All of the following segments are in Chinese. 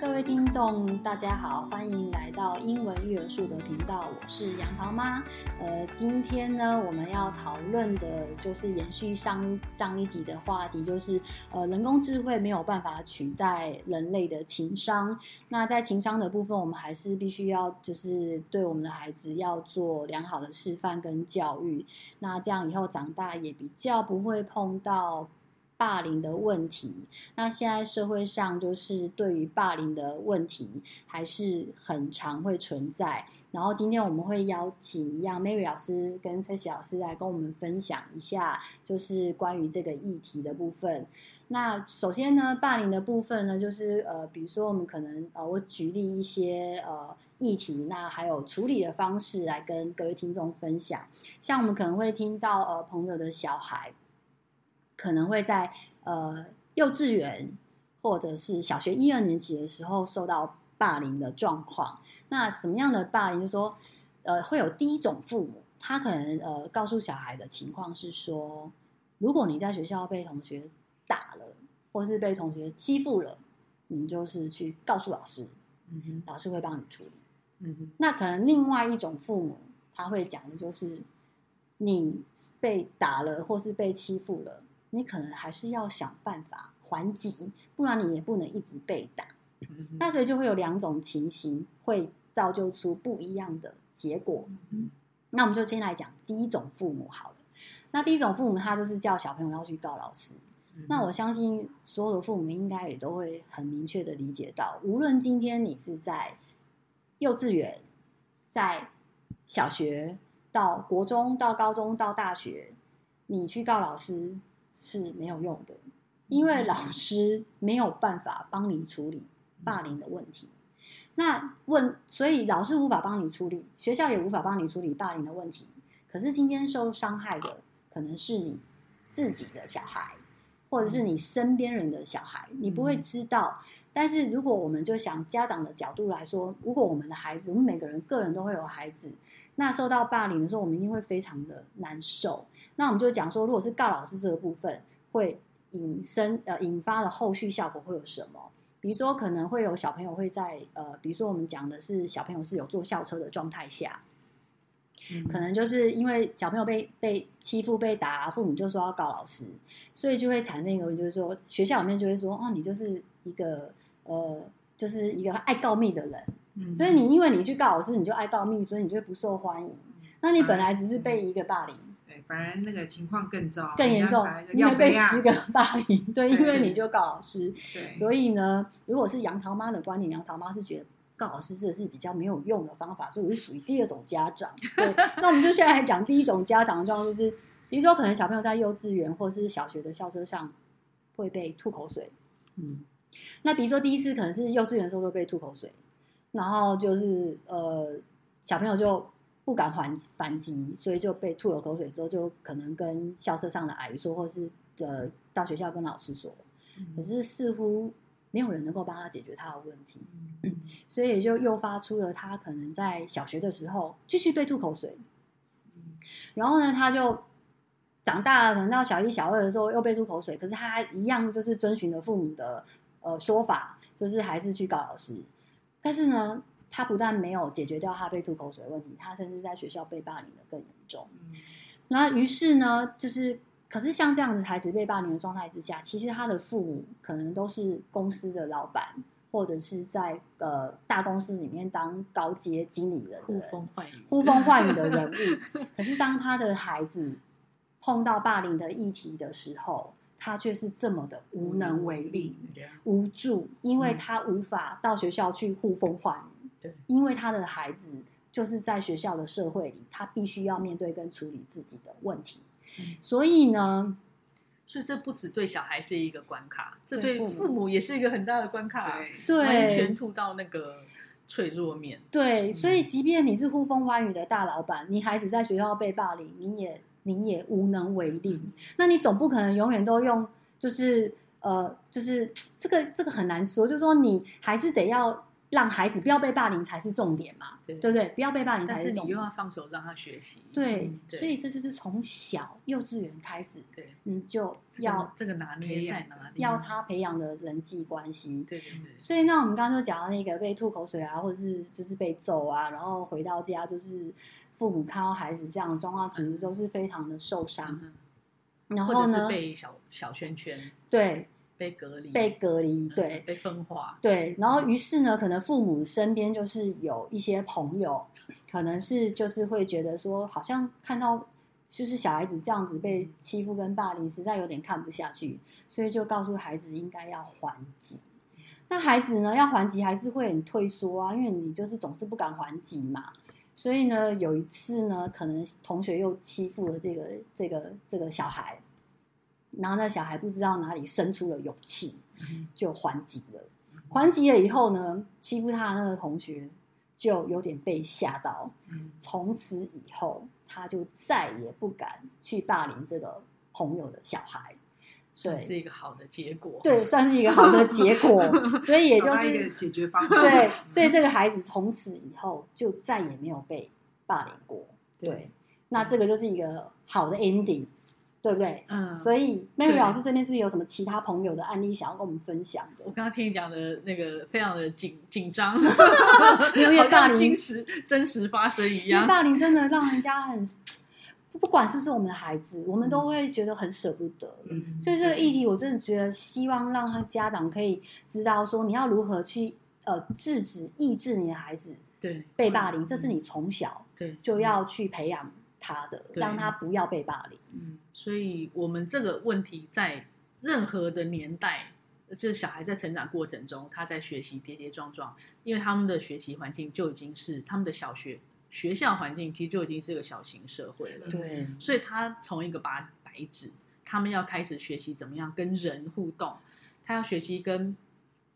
各位听众，大家好，欢迎来到英文育儿树的频道，我是杨桃妈。呃，今天呢，我们要讨论的就是延续上上一集的话题，就是呃，人工智慧没有办法取代人类的情商。那在情商的部分，我们还是必须要就是对我们的孩子要做良好的示范跟教育。那这样以后长大也比较不会碰到。霸凌的问题，那现在社会上就是对于霸凌的问题还是很常会存在。然后今天我们会邀请一样 Mary 老师跟崔琦老师来跟我们分享一下，就是关于这个议题的部分。那首先呢，霸凌的部分呢，就是呃，比如说我们可能呃，我举例一些呃议题，那还有处理的方式来跟各位听众分享。像我们可能会听到呃朋友的小孩。可能会在呃幼稚园或者是小学一二年级的时候受到霸凌的状况。那什么样的霸凌？就是说，呃，会有第一种父母，他可能呃告诉小孩的情况是说，如果你在学校被同学打了，或是被同学欺负了，你就是去告诉老师，嗯哼，老师会帮你处理。嗯哼。那可能另外一种父母，他会讲的就是，你被打了或是被欺负了。你可能还是要想办法还击，不然你也不能一直被打。那所以就会有两种情形，会造就出不一样的结果。那我们就先来讲第一种父母好了。那第一种父母，他就是叫小朋友要去告老师。那我相信所有的父母应该也都会很明确的理解到，无论今天你是在幼稚园、在小学、到国中、到高中、到大学，你去告老师。是没有用的，因为老师没有办法帮你处理霸凌的问题。那问，所以老师无法帮你处理，学校也无法帮你处理霸凌的问题。可是今天受伤害的可能是你自己的小孩，或者是你身边人的小孩，你不会知道。但是如果我们就想家长的角度来说，如果我们的孩子，我们每个人个人都会有孩子，那受到霸凌的时候，我们一定会非常的难受。那我们就讲说，如果是告老师这个部分，会引申呃引发的后续效果会有什么？比如说可能会有小朋友会在呃，比如说我们讲的是小朋友是有坐校车的状态下，嗯、可能就是因为小朋友被被欺负被打，父母就说要告老师，所以就会产生一个就是说学校里面就会说哦，你就是一个呃，就是一个爱告密的人，嗯、所以你因为你去告老师，你就爱告密，所以你就会不受欢迎。那你本来只是被一个霸凌。对反而那个情况更糟，更严重，因为被十个霸凌。对，因为你就告老师。对，所以呢，如果是杨桃妈的观点，杨桃妈是觉得告老师这是比较没有用的方法，所以我是属于第二种家长。对，那我们就现在来讲第一种家长的状况，就是比如说可能小朋友在幼稚园或是小学的校车上会被吐口水。嗯，那比如说第一次可能是幼稚园的时候都被吐口水，然后就是呃小朋友就。不敢还反击，所以就被吐了口水之后，就可能跟校车上的阿姨说，或是呃到学校跟老师说。可是似乎没有人能够帮他解决他的问题，所以也就诱发出了他可能在小学的时候继续被吐口水。然后呢，他就长大了，可能到小一、小二的时候又被吐口水，可是他一样就是遵循了父母的呃说法，就是还是去告老师。但是呢，他不但没有解决掉他被吐口水的问题，他甚至在学校被霸凌的更严重。那于是呢，就是可是像这样子孩子被霸凌的状态之下，其实他的父母可能都是公司的老板，或者是在呃大公司里面当高阶经理人的呼风唤雨、呼风唤雨的人物。可是当他的孩子碰到霸凌的议题的时候，他却是这么的无能为力、无助，因为他无法到学校去呼风唤雨。对，因为他的孩子就是在学校的社会里，他必须要面对跟处理自己的问题，嗯、所以呢，所以这不只对小孩是一个关卡，这对父母也是一个很大的关卡，对，完全吐到那个脆弱面。对，所以即便你是呼风唤雨的大老板，你孩子在学校被霸凌，你也你也无能为力。那你总不可能永远都用，就是呃，就是这个这个很难说，就是说你还是得要。让孩子不要被霸凌才是重点嘛，对，对不对？不要被霸凌才是重点。但是你又要放手让他学习，对，嗯、对，所以这就是从小幼稚园开始，对，你就要这个拿捏在哪里？要他培养的人际关系，对对对。所以那我们刚刚就讲到那个被吐口水啊，或者是就是被揍啊，然后回到家就是父母看到孩子这样的状况，其实都是非常的受伤。嗯、然后呢，被小小圈圈，对。被隔离，被隔离，对，被分化，对。然后，于是呢，可能父母身边就是有一些朋友，可能是就是会觉得说，好像看到就是小孩子这样子被欺负跟霸凌，实在有点看不下去，所以就告诉孩子应该要还击。那孩子呢，要还击还是会很退缩啊，因为你就是总是不敢还击嘛。所以呢，有一次呢，可能同学又欺负了这个这个这个小孩。然后那小孩不知道哪里生出了勇气，就还击了。还击了以后呢，欺负他的那个同学就有点被吓到。从此以后，他就再也不敢去霸凌这个朋友的小孩。算是一个好的结果。对，算是一个好的结果。所以也就是一个解决方 案。对，所以这个孩子从此以后就再也没有被霸凌过。对，那这个就是一个好的 ending。对不对？嗯，所以 Mary 老师这边是不是有什么其他朋友的案例想要跟我们分享的？我刚刚听你讲的那个非常的紧紧张，因为霸凌真实真实发生一样。霸凌真的让人家很，不管是不是我们的孩子，我们都会觉得很舍不得。嗯，所以这个议题，我真的觉得希望让他家长可以知道说，你要如何去呃制止、抑制你的孩子对被霸凌，这是你从小对就要去培养。他的让他不要被霸凌，嗯，所以我们这个问题在任何的年代，就是小孩在成长过程中，他在学习跌跌撞撞，因为他们的学习环境就已经是他们的小学学校环境，其实就已经是个小型社会了，对，所以他从一个白白纸，他们要开始学习怎么样跟人互动，他要学习跟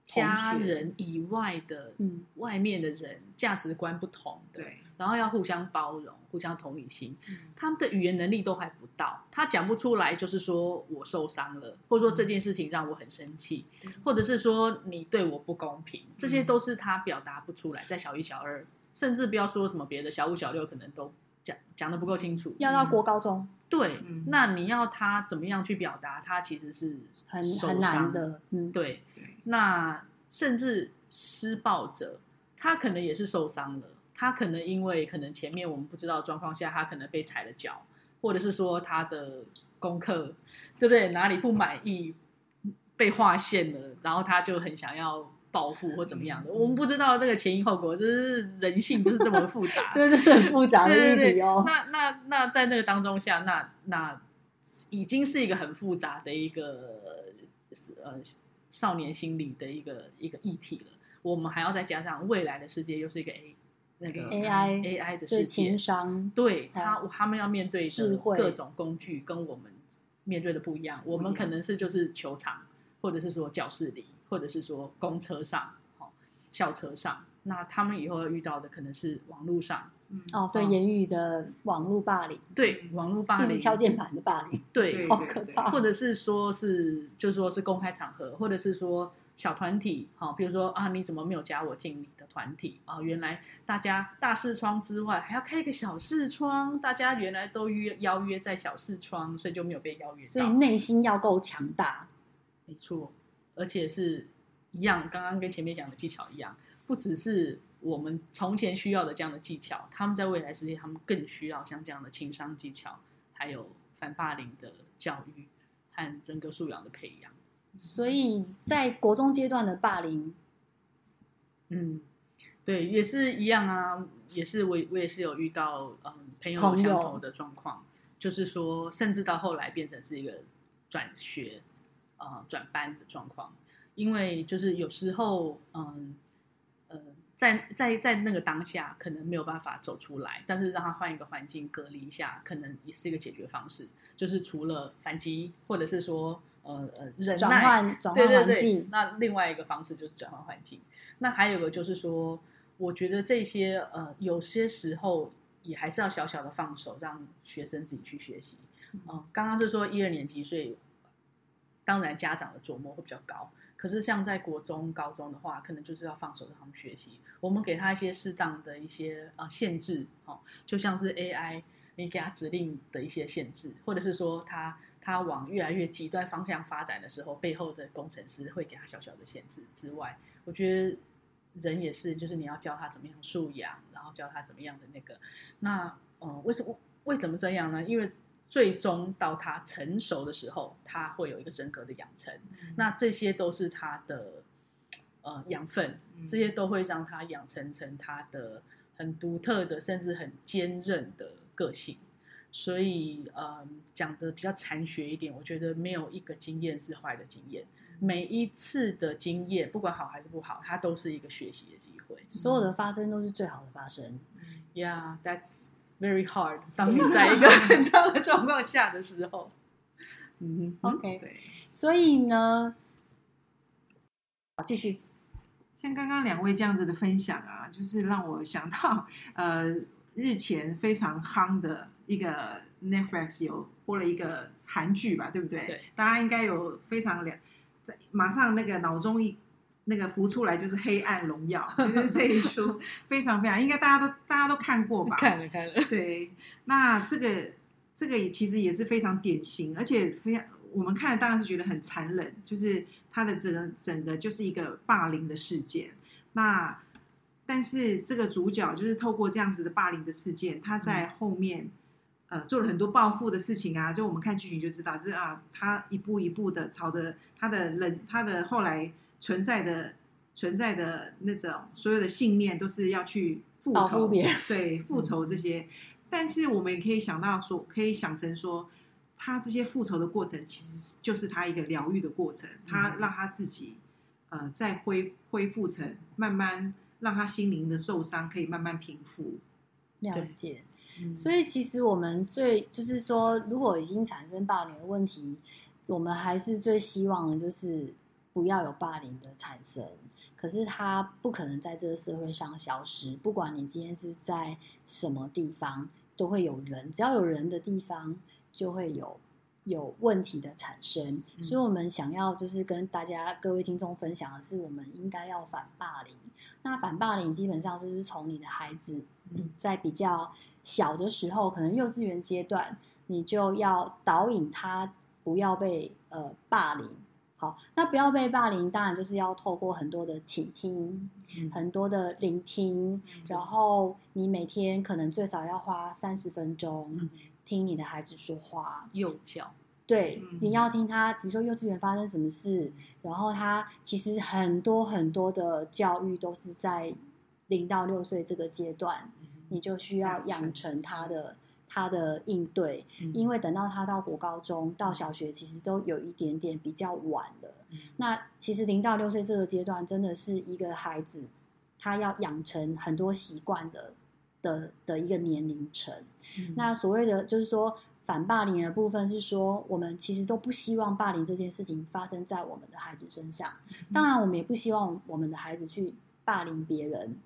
家人以外的，嗯，外面的人价值观不同的，对。然后要互相包容，互相同理心。嗯、他们的语言能力都还不到，他讲不出来，就是说我受伤了，或者说这件事情让我很生气，嗯、或者是说你对我不公平，这些都是他表达不出来。在小一、小二，甚至不要说什么别的，小五、小六可能都讲讲的不够清楚。要到国高中，对，嗯、那你要他怎么样去表达？他其实是很很难的。嗯，对。那甚至施暴者，他可能也是受伤了。他可能因为可能前面我们不知道状况下，他可能被踩了脚，或者是说他的功课对不对？哪里不满意被划线了，然后他就很想要报复或怎么样的。我们不知道那个前因后果，就是人性就是这么复杂，对是很复杂的议题哦。那那那在那个当中下，那那已经是一个很复杂的一个呃少年心理的一个一个议题了。我们还要再加上未来的世界又是一个 A。那个 AI AI 的世界，情商对他他们要面对的各种工具跟我们面对的不一样。我们可能是就是球场，或者是说教室里，或者是说公车上、校车上。那他们以后要遇到的可能是网络上，哦，对，言语的网络霸凌，对，网络霸凌，敲键盘的霸凌，对，好可怕。或者是说是，就是说是公开场合，或者是说。小团体，好，比如说啊，你怎么没有加我进你的团体啊？原来大家大视窗之外还要开一个小视窗，大家原来都约邀约在小视窗，所以就没有被邀约到。所以内心要够强大，没错，而且是一样，刚刚跟前面讲的技巧一样，不只是我们从前需要的这样的技巧，他们在未来世界，他们更需要像这样的情商技巧，还有反霸凌的教育和人格素养的培养。所以在国中阶段的霸凌，嗯，对，也是一样啊，也是我我也是有遇到嗯朋友有相同的状况，就是说，甚至到后来变成是一个转学呃转班的状况，因为就是有时候嗯呃在在在那个当下可能没有办法走出来，但是让他换一个环境隔离一下，可能也是一个解决方式，就是除了反击或者是说。呃呃，忍耐，转换转换环境。对对对，那另外一个方式就是转换环境。那还有个就是说，我觉得这些呃，有些时候也还是要小小的放手，让学生自己去学习。嗯、呃，刚刚是说一二年级，所以当然家长的琢磨会比较高。可是像在国中、高中的话，可能就是要放手让他们学习。我们给他一些适当的一些呃限制，哦，就像是 AI，你给他指令的一些限制，或者是说他他往越来越极端方向发展的时候，背后的工程师会给他小小的限制之外，我觉得人也是，就是你要教他怎么样素养，然后教他怎么样的那个，那嗯、呃，为什么为什么这样呢？因为最终到他成熟的时候，他会有一个人格的养成，嗯、那这些都是他的呃养分，这些都会让他养成成他的很独特的，甚至很坚韧的个性。所以，呃，讲的比较残学一点，我觉得没有一个经验是坏的经验，每一次的经验，不管好还是不好，它都是一个学习的机会。所有的发生都是最好的发生。Yeah, that's. Very hard。当你在一个 很差的状况下的时候，嗯，OK，对，所以呢，好，继续。像刚刚两位这样子的分享啊，就是让我想到，呃，日前非常夯的一个 Netflix 有播了一个韩剧吧，对不对？对，大家应该有非常两，马上那个脑中一。那个浮出来就是《黑暗荣耀》，就是这一出 非常非常应该大家都大家都看过吧？看了看了。对，那这个这个也其实也是非常典型，而且非常我们看了当然是觉得很残忍，就是它的整个整个就是一个霸凌的事件。那但是这个主角就是透过这样子的霸凌的事件，他在后面、嗯、呃做了很多报复的事情啊。就我们看剧情就知道，就是啊，他一步一步的朝着他的人，他的后来。存在的存在的那种所有的信念都是要去复仇，对复仇这些。嗯、但是我们也可以想到说，可以想成说，他这些复仇的过程其实就是他一个疗愈的过程，他让他自己呃再恢恢复成慢慢让他心灵的受伤可以慢慢平复。了解，嗯、所以其实我们最就是说，如果已经产生霸凌的问题，我们还是最希望的就是。不要有霸凌的产生，可是它不可能在这个社会上消失。不管你今天是在什么地方，都会有人。只要有人的地方，就会有有问题的产生。嗯、所以，我们想要就是跟大家各位听众分享的是，我们应该要反霸凌。那反霸凌基本上就是从你的孩子在比较小的时候，可能幼稚园阶段，你就要导引他不要被呃霸凌。好，那不要被霸凌，当然就是要透过很多的倾听，嗯、很多的聆听，嗯、然后你每天可能最少要花三十分钟听你的孩子说话，幼教。对，嗯、你要听他，比如说幼稚园发生什么事，然后他其实很多很多的教育都是在零到六岁这个阶段，嗯、你就需要养成他的。他的应对，因为等到他到国高中、到小学，其实都有一点点比较晚了。那其实零到六岁这个阶段，真的是一个孩子他要养成很多习惯的的的一个年龄层。那所谓的就是说反霸凌的部分，是说我们其实都不希望霸凌这件事情发生在我们的孩子身上。当然，我们也不希望我们的孩子去霸凌别人。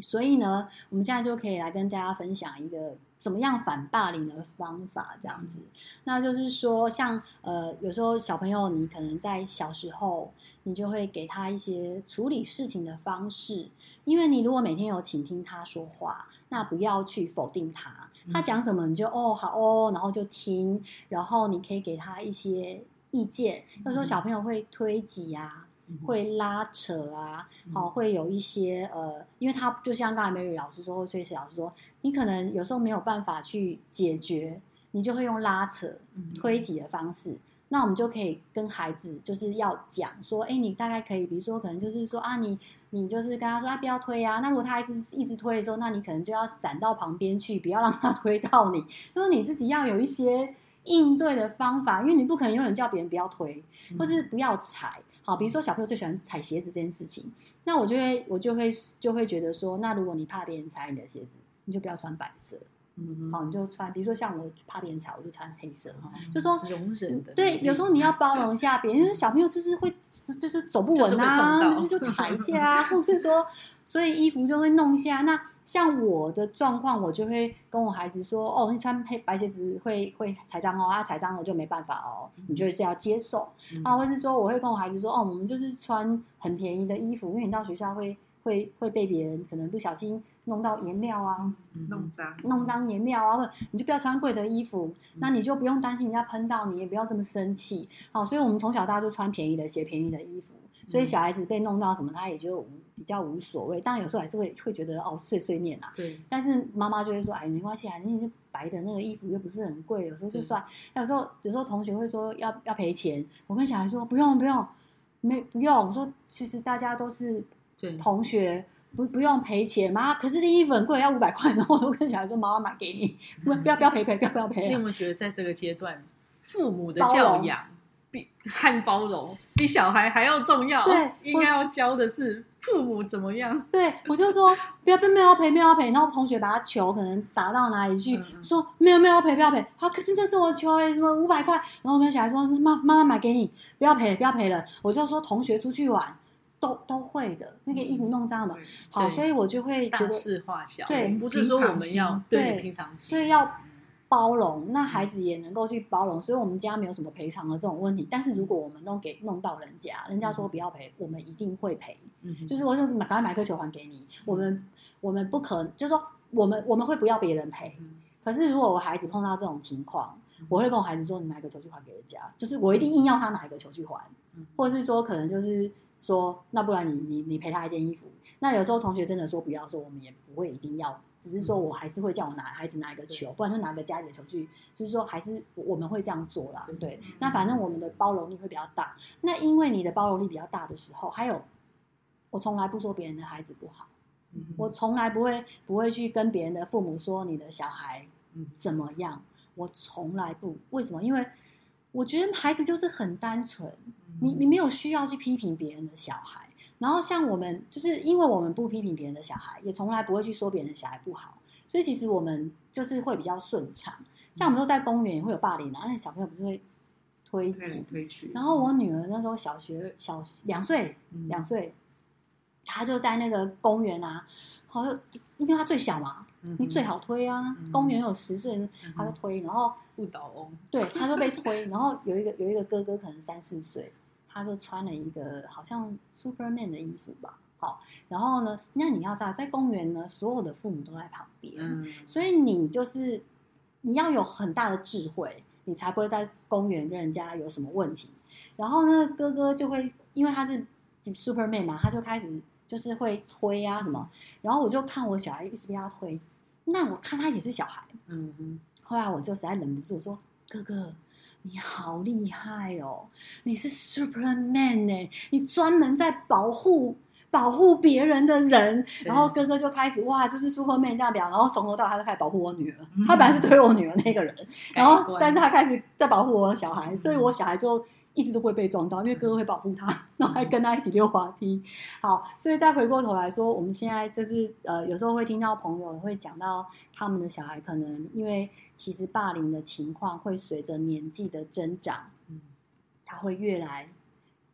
所以呢，我们现在就可以来跟大家分享一个。怎么样反霸凌的方法？这样子，那就是说，像呃，有时候小朋友，你可能在小时候，你就会给他一些处理事情的方式。因为你如果每天有倾听他说话，那不要去否定他，他讲什么你就哦好哦，然后就听，然后你可以给他一些意见。有时候小朋友会推挤啊。会拉扯啊，好，会有一些呃，因为他就像刚才 Mary 老师说，或崔老师说，你可能有时候没有办法去解决，你就会用拉扯、推挤的方式。那我们就可以跟孩子就是要讲说，哎，你大概可以，比如说可能就是说啊，你你就是跟他说啊，不要推啊。那如果他还是一直推的时候，那你可能就要闪到旁边去，不要让他 推到你。就是你自己要有一些应对的方法，因为你不可能永远叫别人不要推，或是不要踩。好，比如说小朋友最喜欢踩鞋子这件事情，那我就会我就会就会觉得说，那如果你怕别人踩你的鞋子，你就不要穿白色，嗯，好，你就穿，比如说像我怕别人踩，我就穿黑色，嗯、就说容忍的，对，有时候你要包容一下别人，因为小朋友就是会就是走不稳啊，就，就踩一下啊，或是说，所以衣服就会弄一下，那像我的状况，我就会跟我孩子说：“哦，你穿黑白鞋子会会踩脏哦，啊，踩脏了就没办法哦，你就是要接受。嗯”啊，或是说我会跟我孩子说：“哦，我们就是穿很便宜的衣服，因为你到学校会会会被别人可能不小心弄到颜料啊，弄脏弄脏颜料啊，或者你就不要穿贵的衣服，嗯，那你就不用担心人家喷到你，也不要这么生气。好，所以我们从小到大就穿便宜的鞋、便宜的衣服。”所以小孩子被弄到什么，他也就比较无所谓。当然有时候还是会会觉得哦，碎碎念啊。对。但是妈妈就会说，哎，没关系啊，你是白的那个衣服又不是很贵，有时候就算。有时候有时候同学会说要要赔钱，我跟小孩说不用不用，没不用。我说其实大家都是同学，不不用赔钱嘛。可是这衣服很贵，要五百块，然后我跟小孩说，妈妈买给你，不不要不要赔赔，不要不要赔。你有没有觉得在这个阶段，父母的教养？比和包容比小孩还要重要。对，应该要教的是父母怎么样。对，我就说 不要不要不要赔不要赔，然后同学把他球可能打到哪里去，嗯、说没有没有要赔不要赔。好，可是这是我的球哎，什么五百块？然后我跟小孩说妈妈妈买给你，不要赔不要赔了。我就说同学出去玩都都会的，那个衣服弄脏了。好，所以我就会觉得大事化小。对，不是说我们要对平常所以要。包容，那孩子也能够去包容，所以我们家没有什么赔偿的这种问题。但是如果我们弄给弄到人家，人家说不要赔，我们一定会赔。嗯，就是我就买，赶快买颗球还给你。我们我们不可能，就是说我们我们会不要别人赔。可是如果我孩子碰到这种情况，我会跟我孩子说，你拿个球去还给人家，就是我一定硬要他拿一个球去还，或者是说可能就是说，那不然你你你赔他一件衣服。那有时候同学真的说不要，说我们也不会一定要。只是说，我还是会叫我拿孩子拿一个球，不然就拿个家里的球去。就是说，还是我们会这样做啦。对，那反正我们的包容力会比较大。那因为你的包容力比较大的时候，还有，我从来不说别人的孩子不好，我从来不会不会去跟别人的父母说你的小孩怎么样，我从来不。为什么？因为我觉得孩子就是很单纯，你你没有需要去批评别人的小孩。然后像我们，就是因为我们不批评别人的小孩，也从来不会去说别人的小孩不好，所以其实我们就是会比较顺畅。像我们都在公园也会有霸凌啊，那小朋友不是会推挤推去。然后我女儿那时候小学小两岁，两岁，她就在那个公园啊，好像因为她最小嘛，你最好推啊。公园有十岁，她就推，然后不倒翁，对，她就被推。然后有一个有一个哥哥，可能三四岁。他就穿了一个好像 Superman 的衣服吧，好，然后呢，那你要知道，在公园呢，所有的父母都在旁边，嗯，所以你就是你要有很大的智慧，你才不会在公园跟人家有什么问题。然后呢，哥哥就会因为他是 Superman 嘛，他就开始就是会推啊什么，然后我就看我小孩一直被他推，那我看他也是小孩，嗯嗯，后来我就实在忍不住说，哥哥。你好厉害哦！你是 Superman 呢，你专门在保护保护别人的人。然后哥哥就开始哇，就是 Superman 这样表，然后从头到尾他就开始保护我女儿。他本来是推我女儿那个人，然后但是他开始在保护我的小孩，所以我小孩就。一直都会被撞到，因为哥哥会保护他，然后还跟他一起溜滑梯。好，所以再回过头来说，我们现在就是呃，有时候会听到朋友会讲到他们的小孩，可能因为其实霸凌的情况会随着年纪的增长，嗯，他会越来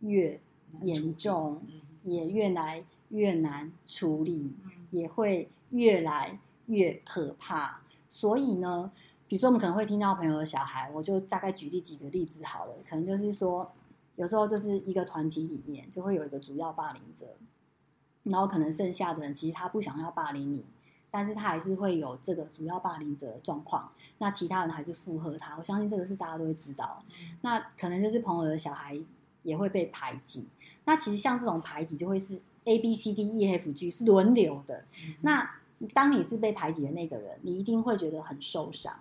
越严重，也越来越难处理，也会越来越可怕。所以呢。比如说，我们可能会听到朋友的小孩，我就大概举例几个例子好了。可能就是说，有时候就是一个团体里面就会有一个主要霸凌者，然后可能剩下的人其实他不想要霸凌你，但是他还是会有这个主要霸凌者的状况。那其他人还是附和他，我相信这个是大家都会知道。那可能就是朋友的小孩也会被排挤。那其实像这种排挤就会是 A B C D E F G 是轮流的。那当你是被排挤的那个人，你一定会觉得很受伤。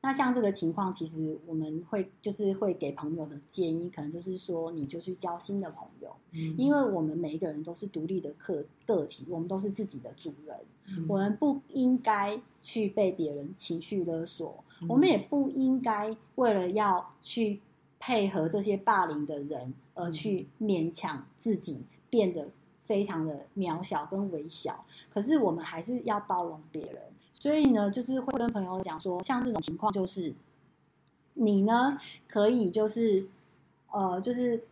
那像这个情况，其实我们会就是会给朋友的建议，可能就是说，你就去交新的朋友，嗯，因为我们每一个人都是独立的个个体，我们都是自己的主人，嗯，我们不应该去被别人情绪勒索，嗯，我们也不应该为了要去配合这些霸凌的人而去勉强自己变得非常的渺小跟微小，可是我们还是要包容别人。所以呢，就是会跟朋友讲说，像这种情况，就是你呢可以就是呃，就是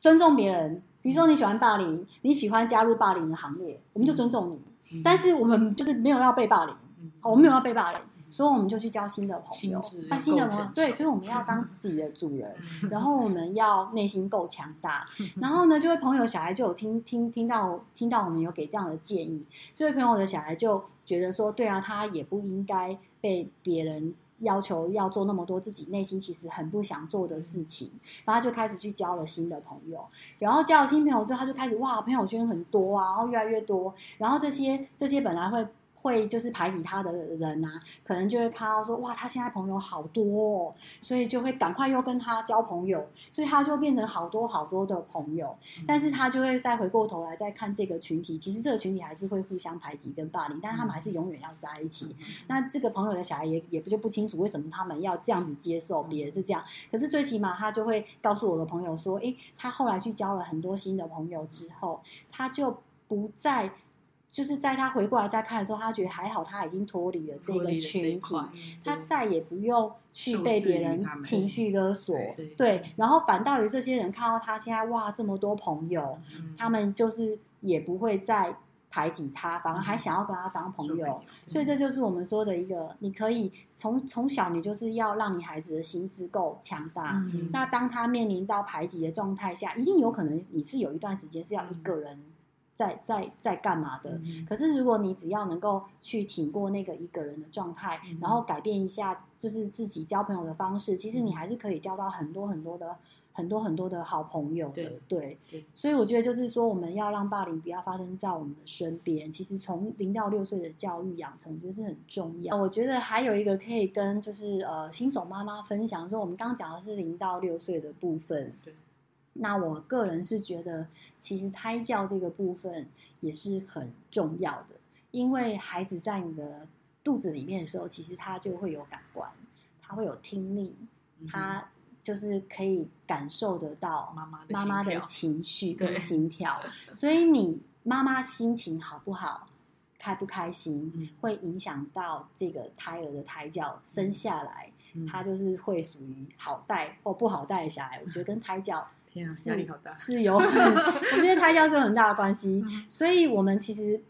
尊重别人。比如说你喜欢霸凌，你喜欢加入霸凌的行列，我们就尊重你。嗯，但是我们就是没有要被霸凌，嗯，我们没有要被霸凌。所以我们就去交新的朋友，那新的朋友对，所以我们要当自己的主人，然后我们要内心够强大，然后呢，这位朋友小孩就有听听听到听到我们有给这样的建议，这位朋友的小孩就觉得说，对啊，他也不应该被别人要求要做那么多自己内心其实很不想做的事情，然后他就开始去交了新的朋友，然后交了新朋友之后，他就开始哇，朋友圈很多啊，然后越来越多，然后这些这些本来会。会就是排挤他的人啊，可能就会看到说哇，他现在朋友好多哦，所以就会赶快又跟他交朋友，所以他就变成好多好多的朋友。但是他就会再回过头来再看这个群体，其实这个群体还是会互相排挤跟霸凌，但是他们还是永远要在一起。那这个朋友的小孩也也不就不清楚为什么他们要这样子接受别人是这样，可是最起码他就会告诉我的朋友说，诶，他后来去交了很多新的朋友之后，他就不再。就是在他回过来再看的时候，他觉得还好，他已经脱离了这个群体，他再也不用去被别人情绪勒索。对，对，然后反倒于这些人看到他现在哇这么多朋友，嗯，他们就是也不会再排挤他，反而还想要跟他当朋友。所以这就是我们说的一个，你可以从从小你就是要让你孩子的心智够强大，嗯。那当他面临到排挤的状态下，一定有可能你是有一段时间是要一个人。在在在干嘛的？可是如果你只要能够去挺过那个一个人的状态，然后改变一下，就是自己交朋友的方式，其实你还是可以交到很多很多的很多很多的好朋友的。对对，对，所以我觉得就是说，我们要让霸凌不要发生在我们的身边。其实从零到六岁的教育养成就是很重要。我觉得还有一个可以跟就是呃新手妈妈分享，说我们刚刚讲的是零到六岁的部分。对。那我个人是觉得，其实胎教这个部分也是很重要的，因为孩子在你的肚子里面的时候，其实他就会有感官，他会有听力，他就是可以感受得到妈妈妈妈的情绪跟心跳，所以你妈妈心情好不好，开不开心，会影响到这个胎儿的胎教生下来，他就是会属于好带或不好带的小孩。我觉得跟胎教。天啊，压力好大，是有很，我觉得胎教是有很大的关系，所以我们其实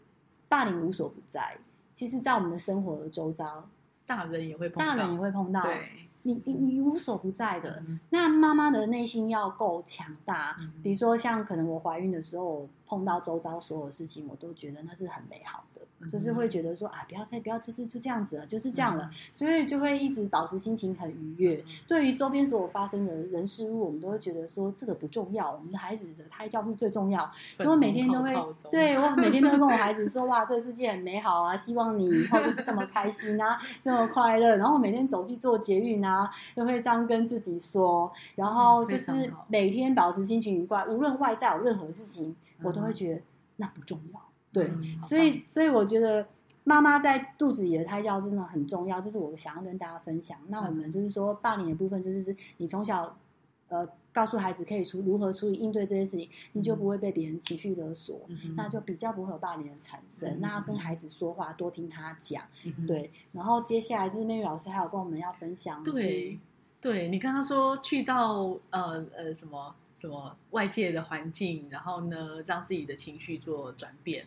霸凌无所不在。其实，在我们的生活的周遭，大人也会碰到，大人也会碰到。对，你你你无所不在的。嗯、那妈妈的内心要够强大、嗯，比如说像可能我怀孕的时候，我碰到周遭所有事情，我都觉得那是很美好的。就是会觉得说啊，不要再不要，就是就这样子了，就是这样了，所以就会一直保持心情很愉悦。对于周边所有发生的人事物，我们都会觉得说这个不重要，我们的孩子的胎教是最重要。所以我每天都会对我每天都会跟我孩子说 哇，这个世界很美好啊，希望你以后就是这么开心啊，这么快乐。然后每天走去做捷运啊，都会这样跟自己说，然后就是每天保持心情愉快，无论外在有任何事情，我都会觉得那不重要。对，嗯、所以所以我觉得妈妈在肚子里的胎教真的很重要，这是我想要跟大家分享。那我们就是说霸凌的部分，就是你从小呃告诉孩子可以处如何处理应对这些事情，你就不会被别人情绪勒索，嗯，那就比较不会有霸凌的产生。嗯、那要跟孩子说话，多听他讲，嗯，对。然后接下来就是妹妹老师还有跟我们要分享，对，对你刚刚说去到呃呃什么什么外界的环境，然后呢让自己的情绪做转变。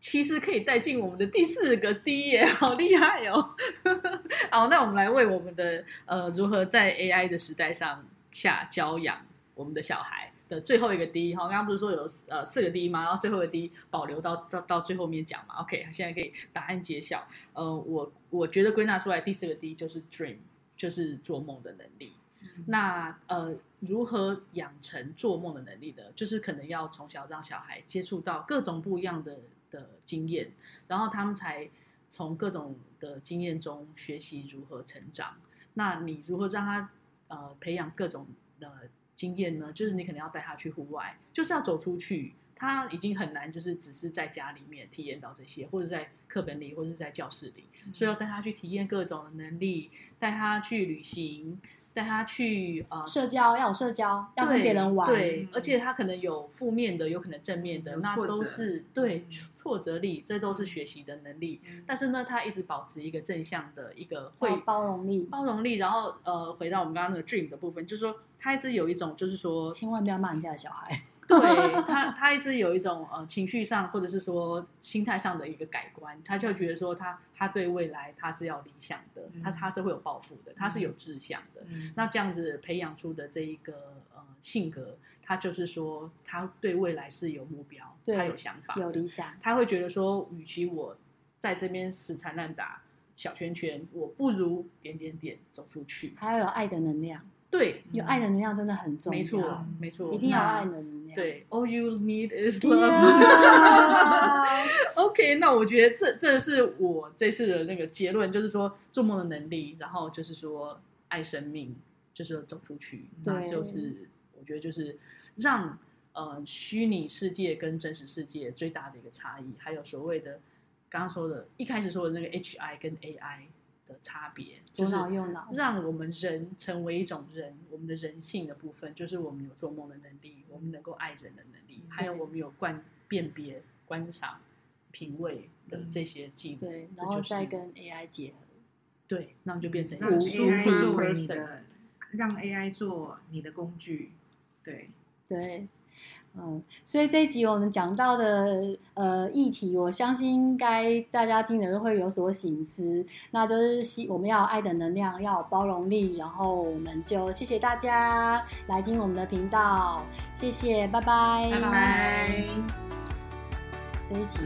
其实可以带进我们的第四个 D 耶，好厉害哦！好，那我们来为我们的呃如何在 AI 的时代上下教养我们的小孩的最后一个 D 哈，刚刚不是说有呃四个 D 吗？然后最后一个 D 保留到到到最后面讲嘛？OK，现在可以答案揭晓。呃，我我觉得归纳出来第四个 D 就是 Dream，就是做梦的能力。嗯、那呃，如何养成做梦的能力的？就是可能要从小让小孩接触到各种不一样的。的经验，然后他们才从各种的经验中学习如何成长。那你如何让他呃培养各种的经验呢？就是你可能要带他去户外，就是要走出去。他已经很难，就是只是在家里面体验到这些，或者在课本里，或者是在教室里，所以要带他去体验各种的能力，带他去旅行。带他去呃社交，要有社交，要跟别人玩。对，而且他可能有负面的，有可能正面的，那都是对挫折力，这都是学习的能力。嗯。但是呢，他一直保持一个正向的一个会包容力，包容力。然后呃，回到我们刚刚那个 dream 的部分，就是说他一直有一种就是说，千万不要骂人家的小孩。对 他，他一直有一种呃情绪上或者是说心态上的一个改观，他就觉得说他他对未来他是要理想的，嗯、他他是会有抱负的，他是有志向的。嗯、那这样子培养出的这一个呃性格，他就是说他对未来是有目标，他有想法，有理想，他会觉得说，与其我在这边死缠烂打小圈圈，我不如点点点走出去，他要有爱的能量。对，有爱的能量真的很重要。没错，没错，一定要有爱的能量。对，All you need is love。OK，那我觉得这这是我这次的那个结论，就是说做梦的能力，然后就是说爱生命，就是走出去，那就是我觉得就是让呃虚拟世界跟真实世界最大的一个差异，还有所谓的刚刚说的，一开始说的那个 HI 跟 AI。的差别就是让我们人成为一种人，我们的人性的部分就是我们有做梦的能力，我们能够爱人的能力，还有我们有观辨别、观赏、品味的这些技能。对，然后再跟 AI 结合，对，那我们就变成让 AI 作为你的，让 AI 做你的工具。对，对。嗯，所以这一集我们讲到的呃议题，我相信应该大家听的都会有所醒思。那就是希我们要有爱的能量，要有包容力，然后我们就谢谢大家来听我们的频道，谢谢，拜拜，拜拜。这一集。